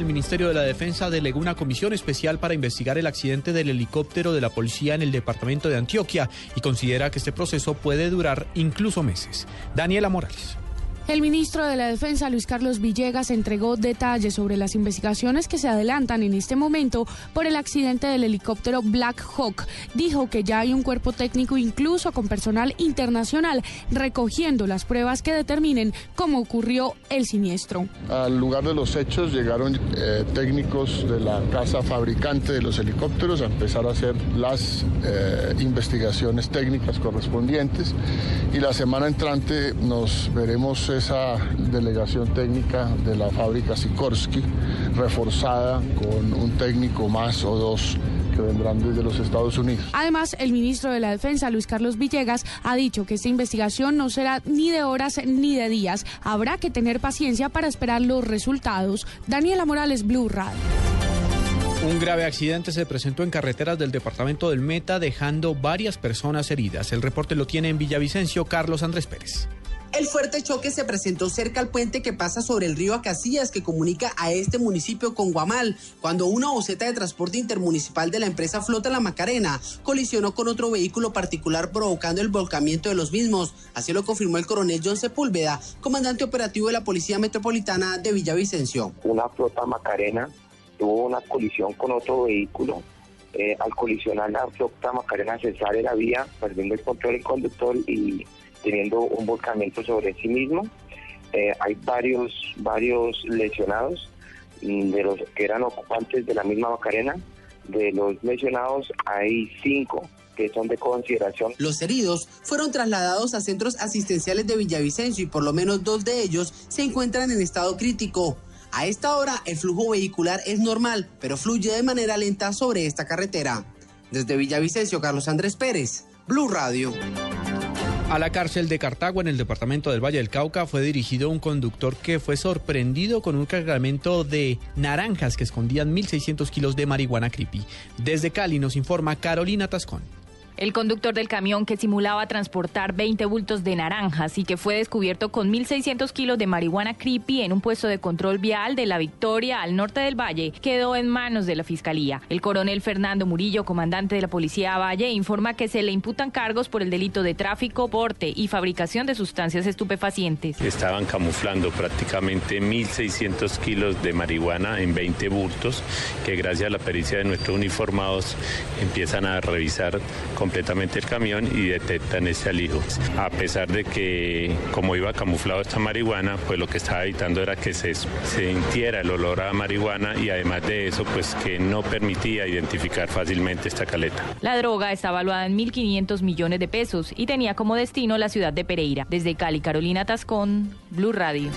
El Ministerio de la Defensa delegó una comisión especial para investigar el accidente del helicóptero de la policía en el departamento de Antioquia y considera que este proceso puede durar incluso meses. Daniela Morales. El ministro de la Defensa, Luis Carlos Villegas, entregó detalles sobre las investigaciones que se adelantan en este momento por el accidente del helicóptero Black Hawk. Dijo que ya hay un cuerpo técnico, incluso con personal internacional, recogiendo las pruebas que determinen cómo ocurrió el siniestro. Al lugar de los hechos llegaron eh, técnicos de la casa fabricante de los helicópteros a empezar a hacer las eh, investigaciones técnicas correspondientes y la semana entrante nos veremos esa delegación técnica de la fábrica Sikorsky, reforzada con un técnico más o dos que vendrán desde los Estados Unidos. Además, el ministro de la Defensa, Luis Carlos Villegas, ha dicho que esta investigación no será ni de horas ni de días. Habrá que tener paciencia para esperar los resultados. Daniela Morales, Blue Radio. Un grave accidente se presentó en carreteras del departamento del Meta, dejando varias personas heridas. El reporte lo tiene en Villavicencio Carlos Andrés Pérez. El fuerte choque se presentó cerca al puente que pasa sobre el río Acacias que comunica a este municipio con Guamal, cuando una boceta de transporte intermunicipal de la empresa Flota La Macarena colisionó con otro vehículo particular provocando el volcamiento de los mismos. Así lo confirmó el coronel John Sepúlveda, comandante operativo de la Policía Metropolitana de Villavicencio. Una Flota Macarena tuvo una colisión con otro vehículo. Eh, al colisionar la Flota Macarena se sale la vía, perdiendo el control del conductor y teniendo un volcamiento sobre sí mismo. Eh, hay varios, varios lesionados mm, de los que eran ocupantes de la misma Macarena. De los lesionados hay cinco que son de consideración. Los heridos fueron trasladados a centros asistenciales de Villavicencio y por lo menos dos de ellos se encuentran en estado crítico. A esta hora el flujo vehicular es normal, pero fluye de manera lenta sobre esta carretera. Desde Villavicencio, Carlos Andrés Pérez, Blue Radio. A la cárcel de Cartago, en el departamento del Valle del Cauca, fue dirigido un conductor que fue sorprendido con un cargamento de naranjas que escondían 1.600 kilos de marihuana creepy. Desde Cali nos informa Carolina Tascón. El conductor del camión que simulaba transportar 20 bultos de naranjas y que fue descubierto con 1.600 kilos de marihuana creepy en un puesto de control vial de La Victoria al norte del Valle quedó en manos de la Fiscalía. El coronel Fernando Murillo, comandante de la Policía Valle, informa que se le imputan cargos por el delito de tráfico, porte y fabricación de sustancias estupefacientes. Estaban camuflando prácticamente 1.600 kilos de marihuana en 20 bultos que gracias a la pericia de nuestros uniformados empiezan a revisar con completamente el camión y detectan ese alijo. A pesar de que como iba camuflado esta marihuana, pues lo que estaba evitando era que se sintiera el olor a marihuana y además de eso, pues que no permitía identificar fácilmente esta caleta. La droga está evaluada en 1.500 millones de pesos y tenía como destino la ciudad de Pereira. Desde Cali, Carolina Tascón, Blue Radio.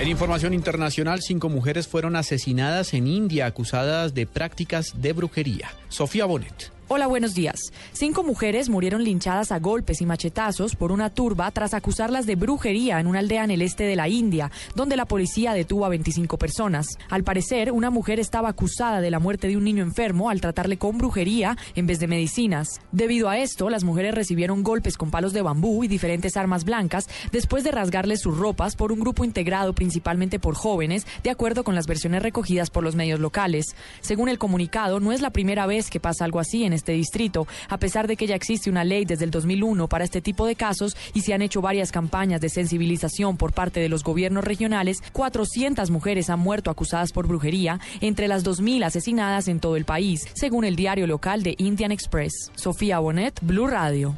En información internacional, cinco mujeres fueron asesinadas en India acusadas de prácticas de brujería. Sofía Bonet. Hola, buenos días. Cinco mujeres murieron linchadas a golpes y machetazos por una turba tras acusarlas de brujería en una aldea en el este de la India, donde la policía detuvo a 25 personas. Al parecer, una mujer estaba acusada de la muerte de un niño enfermo al tratarle con brujería en vez de medicinas. Debido a esto, las mujeres recibieron golpes con palos de bambú y diferentes armas blancas después de rasgarles sus ropas por un grupo integrado principalmente por jóvenes, de acuerdo con las versiones recogidas por los medios locales. Según el comunicado, no es la primera vez que pasa algo así en este distrito, a pesar de que ya existe una ley desde el 2001 para este tipo de casos y se han hecho varias campañas de sensibilización por parte de los gobiernos regionales, 400 mujeres han muerto acusadas por brujería, entre las 2.000 asesinadas en todo el país, según el diario local de Indian Express. Sofía Bonet, Blue Radio.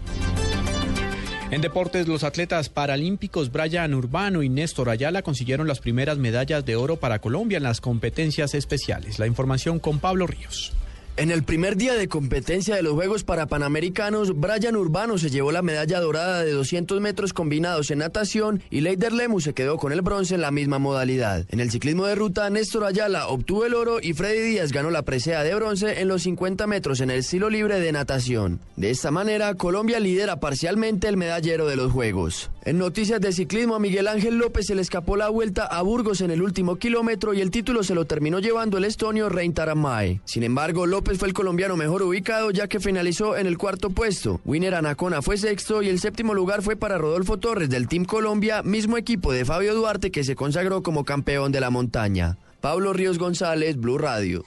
En deportes, los atletas paralímpicos Brian Urbano y Néstor Ayala consiguieron las primeras medallas de oro para Colombia en las competencias especiales. La información con Pablo Ríos. En el primer día de competencia de los Juegos para Panamericanos, Brian Urbano se llevó la medalla dorada de 200 metros combinados en natación y Leider Lemus se quedó con el bronce en la misma modalidad. En el ciclismo de ruta, Néstor Ayala obtuvo el oro y Freddy Díaz ganó la presea de bronce en los 50 metros en el estilo libre de natación. De esta manera, Colombia lidera parcialmente el medallero de los Juegos. En noticias de ciclismo, a Miguel Ángel López se le escapó la vuelta a Burgos en el último kilómetro y el título se lo terminó llevando el estonio Rein Taramay. Sin embargo, López fue el colombiano mejor ubicado ya que finalizó en el cuarto puesto. Winner Anacona fue sexto y el séptimo lugar fue para Rodolfo Torres del Team Colombia, mismo equipo de Fabio Duarte que se consagró como campeón de la montaña. Pablo Ríos González, Blue Radio.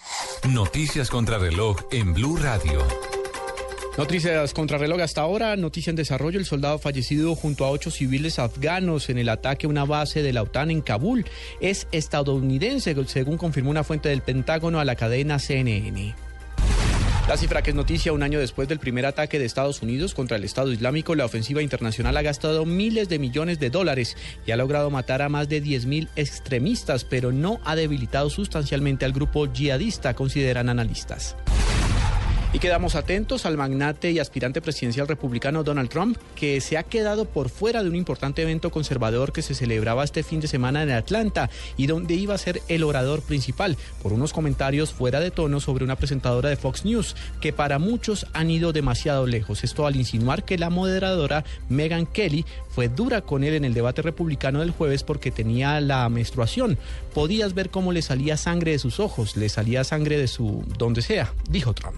Noticias contra reloj en Blue Radio. Noticias contrarreloj hasta ahora, noticia en desarrollo, el soldado fallecido junto a ocho civiles afganos en el ataque a una base de la OTAN en Kabul es estadounidense, según confirmó una fuente del Pentágono a la cadena CNN. La cifra que es noticia, un año después del primer ataque de Estados Unidos contra el Estado Islámico, la ofensiva internacional ha gastado miles de millones de dólares y ha logrado matar a más de 10.000 extremistas, pero no ha debilitado sustancialmente al grupo yihadista, consideran analistas. Y quedamos atentos al magnate y aspirante presidencial republicano Donald Trump, que se ha quedado por fuera de un importante evento conservador que se celebraba este fin de semana en Atlanta y donde iba a ser el orador principal por unos comentarios fuera de tono sobre una presentadora de Fox News que para muchos han ido demasiado lejos. Esto al insinuar que la moderadora Megan Kelly fue dura con él en el debate republicano del jueves porque tenía la menstruación. Podías ver cómo le salía sangre de sus ojos, le salía sangre de su donde sea, dijo Trump.